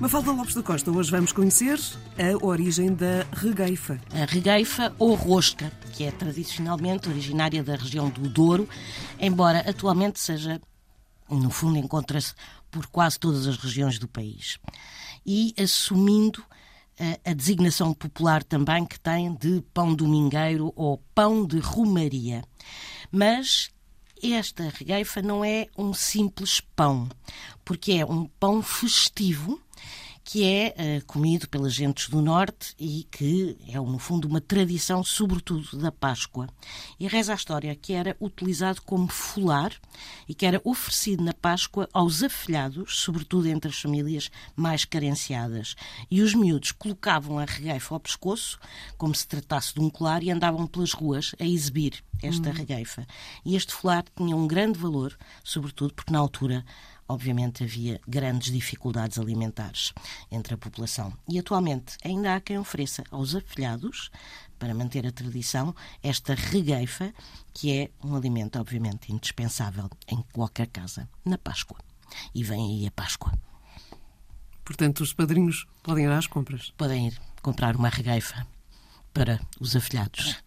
Mafalda Lopes da Costa, hoje vamos conhecer a origem da regueifa. A regueifa ou rosca, que é tradicionalmente originária da região do Douro, embora atualmente seja, no fundo, encontra-se por quase todas as regiões do país. E assumindo a, a designação popular também que tem de pão domingueiro ou pão de romaria. Mas esta regueifa não é um simples pão, porque é um pão festivo que é uh, comido pelas gentes do Norte e que é, no fundo, uma tradição, sobretudo da Páscoa. E reza a história que era utilizado como folar e que era oferecido na Páscoa aos afilhados, sobretudo entre as famílias mais carenciadas. E os miúdos colocavam a regueifa ao pescoço, como se tratasse de um colar, e andavam pelas ruas a exibir esta hum. regueifa. E este folar tinha um grande valor, sobretudo porque na altura obviamente havia grandes dificuldades alimentares entre a população. E atualmente ainda há quem ofereça aos afilhados, para manter a tradição, esta regueifa, que é um alimento, obviamente, indispensável em qualquer casa, na Páscoa. E vem aí a Páscoa. Portanto, os padrinhos podem ir às compras. Podem ir comprar uma regueifa para os afilhados.